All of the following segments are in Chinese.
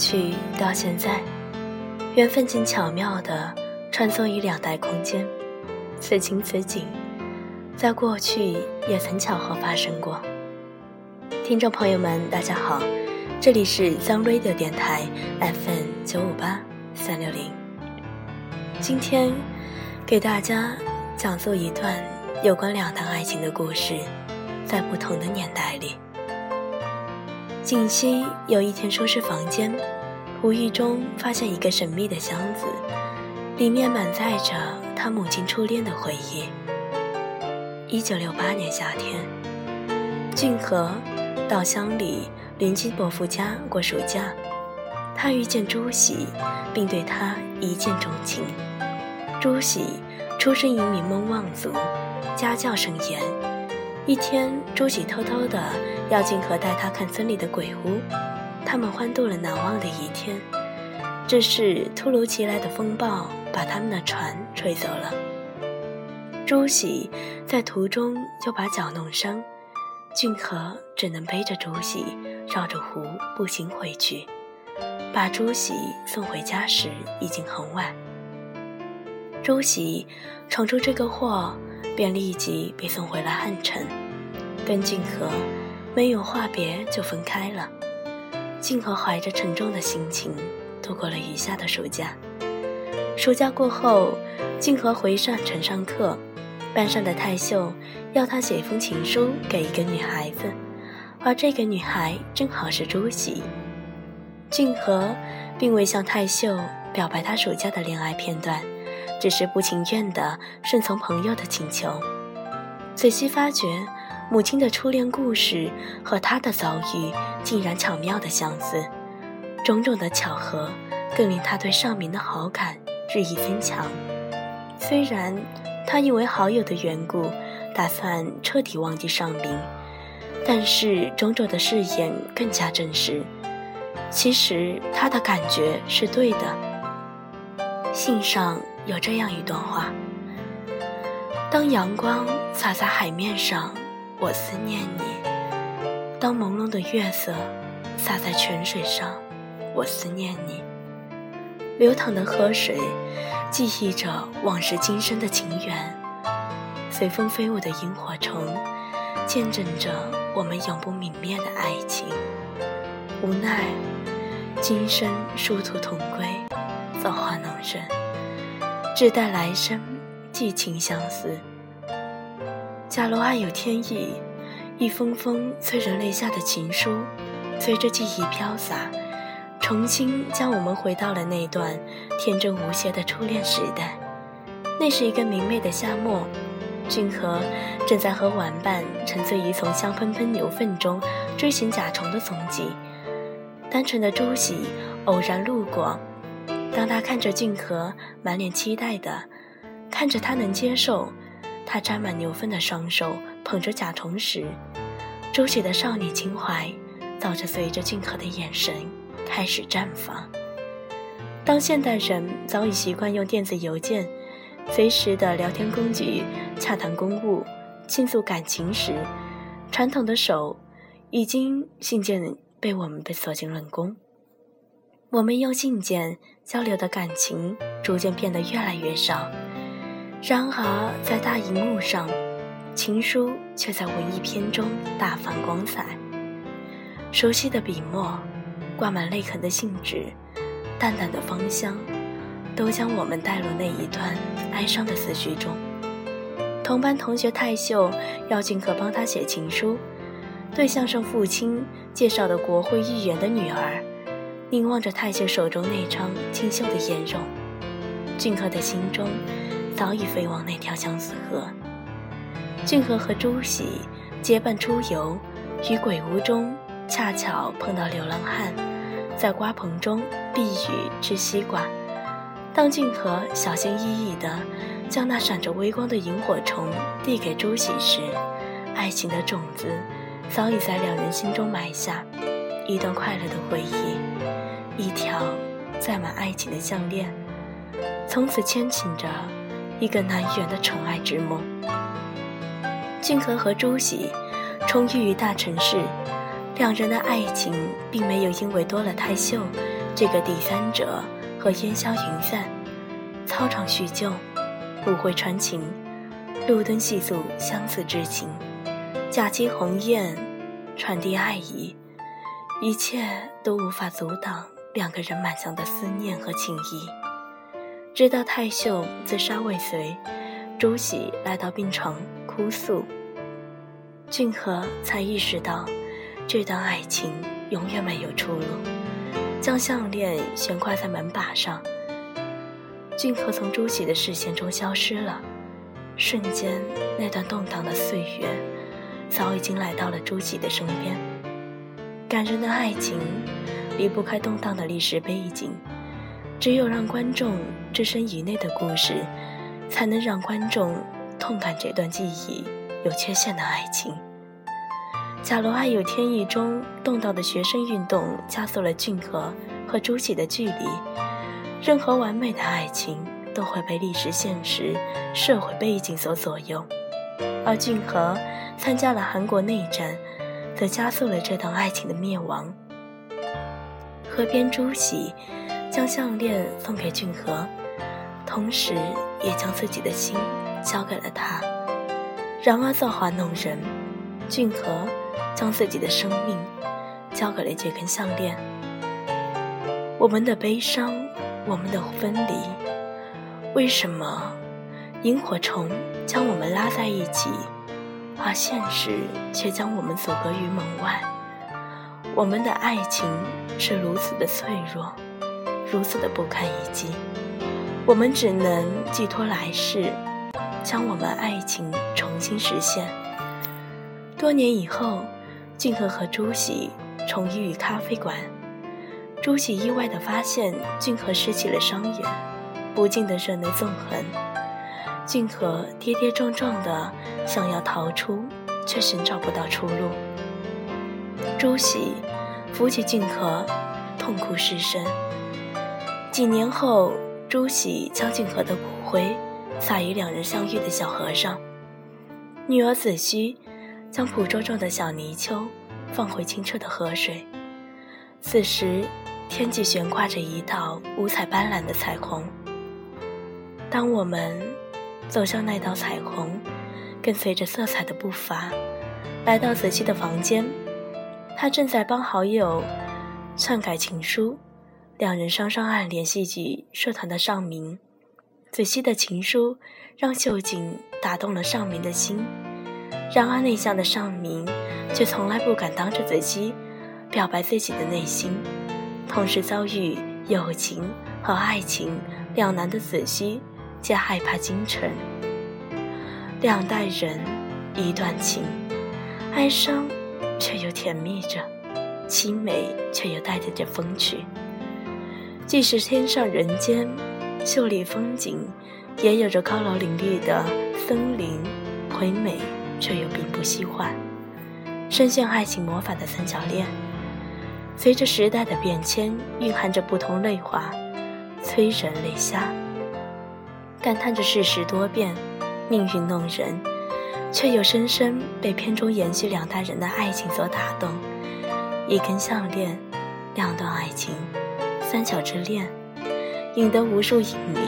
去到现在，缘分竟巧妙地穿梭于两代空间。此情此景，在过去也曾巧合发生过。听众朋友们，大家好，这里是 Sun Radio 电台 FM 九五八三六零。今天给大家讲述一段有关两段爱情的故事，在不同的年代里。锦溪有一天收拾房间，无意中发现一个神秘的箱子，里面满载着他母亲初恋的回忆。一九六八年夏天，俊和到乡里邻居伯父家过暑假，他遇见朱喜，并对他一见钟情。朱喜出身于名门望族，家教甚严。一天，朱喜偷偷的要静和带他看村里的鬼屋，他们欢度了难忘的一天。这是，突如其来的风暴把他们的船吹走了。朱喜在途中又把脚弄伤，俊和只能背着朱喜绕着湖步行回去。把朱喜送回家时，已经很晚。朱喜闯出这个祸。便立即被送回了汉城，跟俊和没有话别就分开了。静和怀着沉重的心情度过了余下的暑假。暑假过后，静和回上城上课，班上的泰秀要他写一封情书给一个女孩子，而这个女孩正好是朱喜。静和并未向泰秀表白他暑假的恋爱片段。只是不情愿地顺从朋友的请求。仔细发觉，母亲的初恋故事和他的遭遇竟然巧妙的相似，种种的巧合更令他对尚明的好感日益增强。虽然他因为好友的缘故，打算彻底忘记尚明，但是种种的誓言更加真实。其实他的感觉是对的。信上。有这样一段话：当阳光洒在海面上，我思念你；当朦胧的月色洒在泉水上，我思念你。流淌的河水记忆着往事今生的情缘，随风飞舞的萤火虫见证着我们永不泯灭的爱情。无奈，今生殊途同归，造化弄人。只待来生，寄情相思。假如爱有天意，一封封催人泪下的情书，随着记忆飘洒，重新将我们回到了那段天真无邪的初恋时代。那是一个明媚的夏末，俊和正在和玩伴沉醉于从香喷喷牛粪中追寻甲虫的踪迹。单纯的朱喜偶然路过。当他看着俊和满脸期待的看着他能接受他沾满牛粪的双手捧着甲虫时，朱喜的少女情怀早就随着俊和的眼神开始绽放。当现代人早已习惯用电子邮件、随时的聊天工具洽谈公务、倾诉感情时，传统的手已经信件被我们被锁进冷宫。我们用信件交流的感情逐渐变得越来越少，然而在大荧幕上，情书却在文艺片中大放光彩。熟悉的笔墨，挂满泪痕的信纸，淡淡的芳香，都将我们带入那一段哀伤的思绪中。同班同学泰秀要俊可帮他写情书，对象是父亲介绍的国会议员的女儿。凝望着太秀手中那张清秀的颜容，俊和的心中早已飞往那条相思河。俊和和朱喜结伴出游，于鬼屋中恰巧碰到流浪汉，在瓜棚中避雨吃西瓜。当俊和小心翼翼地将那闪着微光的萤火虫递给朱喜时，爱情的种子早已在两人心中埋下一段快乐的回忆。一条载满爱情的项链，从此牵引着一个难圆的宠爱之梦。俊和和朱喜重遇于大城市，两人的爱情并没有因为多了太秀这个第三者和烟消云散，操场叙旧，舞会传情，路灯细诉相似之情，假期鸿雁传递爱意，一切都无法阻挡两个人满腔的思念和情谊。直到太秀自杀未遂，朱喜来到病床哭诉，俊和才意识到。这段爱情永远没有出路，将项链悬挂在门把上。俊和从朱喜的视线中消失了，瞬间，那段动荡的岁月早已经来到了朱喜的身边。感人的爱情离不开动荡的历史背景，只有让观众置身于内的故事，才能让观众痛感这段记忆有缺陷的爱情。假如爱有天意中动荡的学生运动加速了俊和和朱喜的距离，任何完美的爱情都会被历史现实、社会背景所左右，而俊和参加了韩国内战，则加速了这段爱情的灭亡。河边朱喜将项链送给俊和，同时也将自己的心交给了他。然而造化弄人，俊和。将自己的生命交给了这根项链。我们的悲伤，我们的分离，为什么萤火虫将我们拉在一起，而现实却将我们阻隔于门外？我们的爱情是如此的脆弱，如此的不堪一击。我们只能寄托来世，将我们爱情重新实现。多年以后。俊和和朱喜重遇于咖啡馆，朱喜意外地发现俊和失去了双眼，不禁的热泪纵横。俊和跌跌撞撞的想要逃出，却寻找不到出路。朱喜扶起俊和，痛哭失声。几年后，朱喜将俊和的骨灰撒于两人相遇的小河上，女儿子虚。将捕捉中的小泥鳅放回清澈的河水。此时，天际悬挂着一道五彩斑斓的彩虹。当我们走向那道彩虹，跟随着色彩的步伐，来到子熙的房间，他正在帮好友篡改情书，两人双双暗恋戏剧社团的尚明。子熙的情书让秀景打动了尚明的心。然而，内向的尚明却从来不敢当着子熙表白自己的内心。同时遭遇友情和爱情两难的子熙，皆害怕京城。两代人，一段情，哀伤却又甜蜜着，凄美却又带着点风趣。既是天上人间，秀丽风景，也有着高楼林立的森林，魁美。却又并不虚幻，深陷爱情魔法的三角恋，随着时代的变迁，蕴含着不同泪花，催人泪下。感叹着世事多变，命运弄人，却又深深被片中延续两代人的爱情所打动。一根项链，两段爱情，三角之恋，引得无数影迷。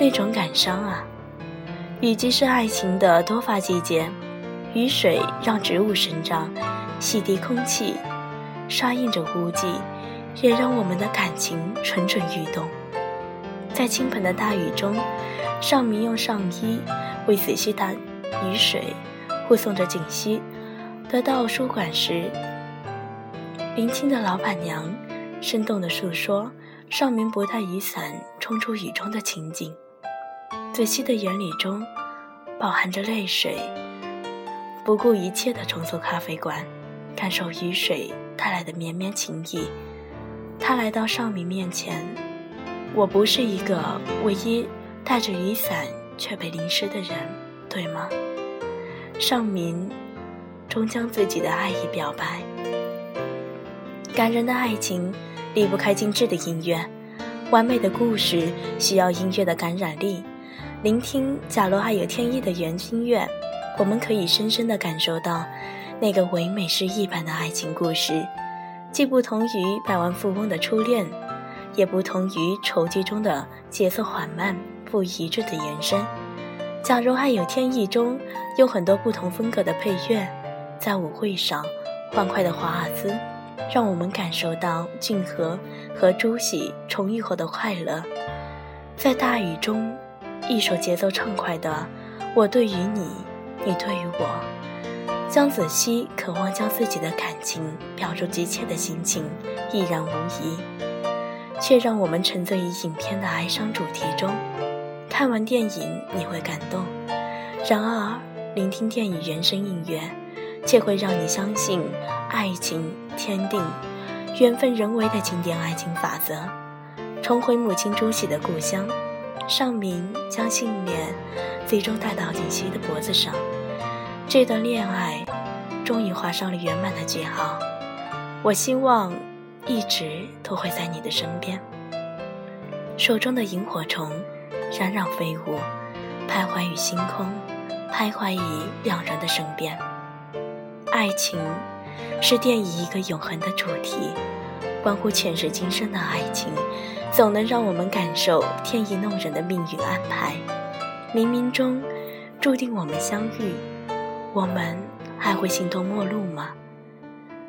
那种感伤啊！雨季是爱情的多发季节，雨水让植物生长，洗涤空气，刷印着污迹，也让我们的感情蠢蠢欲动。在倾盆的大雨中，尚明用上衣为子熙打雨水，护送着锦溪。得到书馆时，林青的老板娘生动地诉说尚明不带雨伞冲出雨中的情景。子熙的眼里中，饱含着泪水，不顾一切地重走咖啡馆，感受雨水带来的绵绵情意。他来到尚明面前，我不是一个唯一带着雨伞却被淋湿的人，对吗？尚明终将自己的爱意表白。感人的爱情离不开精致的音乐，完美的故事需要音乐的感染力。聆听《假如爱有天意》的原音乐，我们可以深深地感受到那个唯美诗意般的爱情故事，既不同于百万富翁的初恋，也不同于丑剧中的节奏缓慢、不一致的延伸。假如《爱有天意》中有很多不同风格的配乐，在舞会上欢快的华尔兹，让我们感受到俊河和朱熹重遇后的快乐。在大雨中，一首节奏畅快的《我对于你，你对于我》，江子熙渴望将自己的感情表入急切的心情，亦然无疑，却让我们沉醉于影片的哀伤主题中。看完电影你会感动，然而聆听电影原声音乐，却会让你相信爱情天定、缘分人为的经典爱情法则。重回母亲朱熹的故乡，尚明将信念最终带到锦溪的脖子上，这段恋爱终于画上了圆满的句号。我希望一直都会在你的身边。手中的萤火虫。冉冉飞舞，徘徊于星空，徘徊于两人的身边。爱情是电影一个永恒的主题，关乎前世今生的爱情，总能让我们感受天意弄人的命运安排。冥冥中注定我们相遇，我们还会形同陌路吗？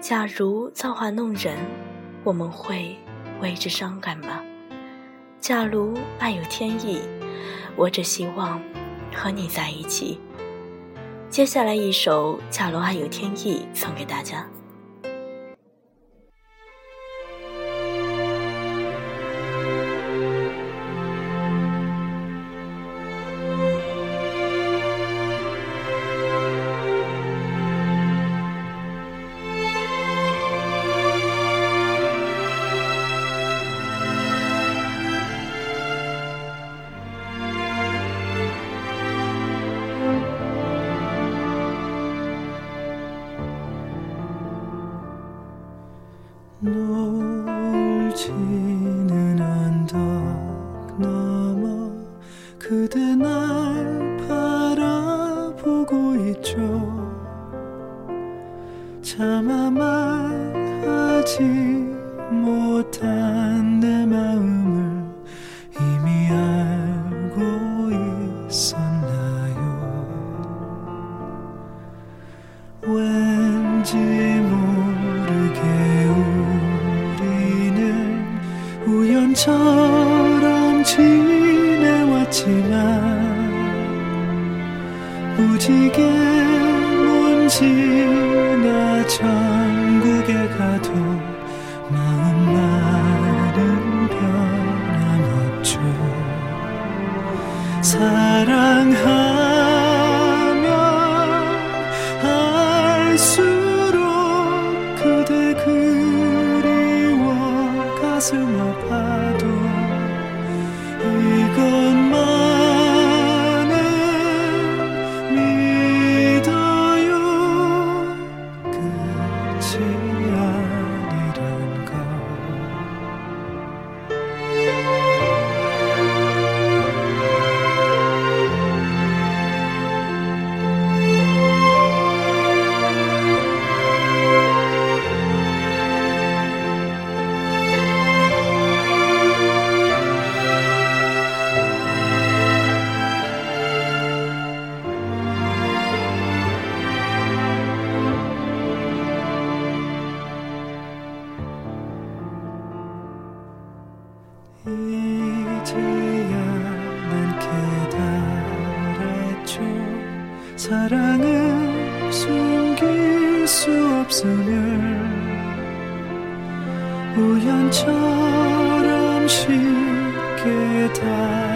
假如造化弄人，我们会为之伤感吗？假如爱有天意，我只希望和你在一起。接下来一首《假如爱有天意》送给大家。 지 모르게 우리는 우연처럼 지내왔지만 무지개 문 지나 천국에 가도 마음만은 변함없죠. 사랑하 사랑은 숨길 수 없음을 우연처럼 쉽게 다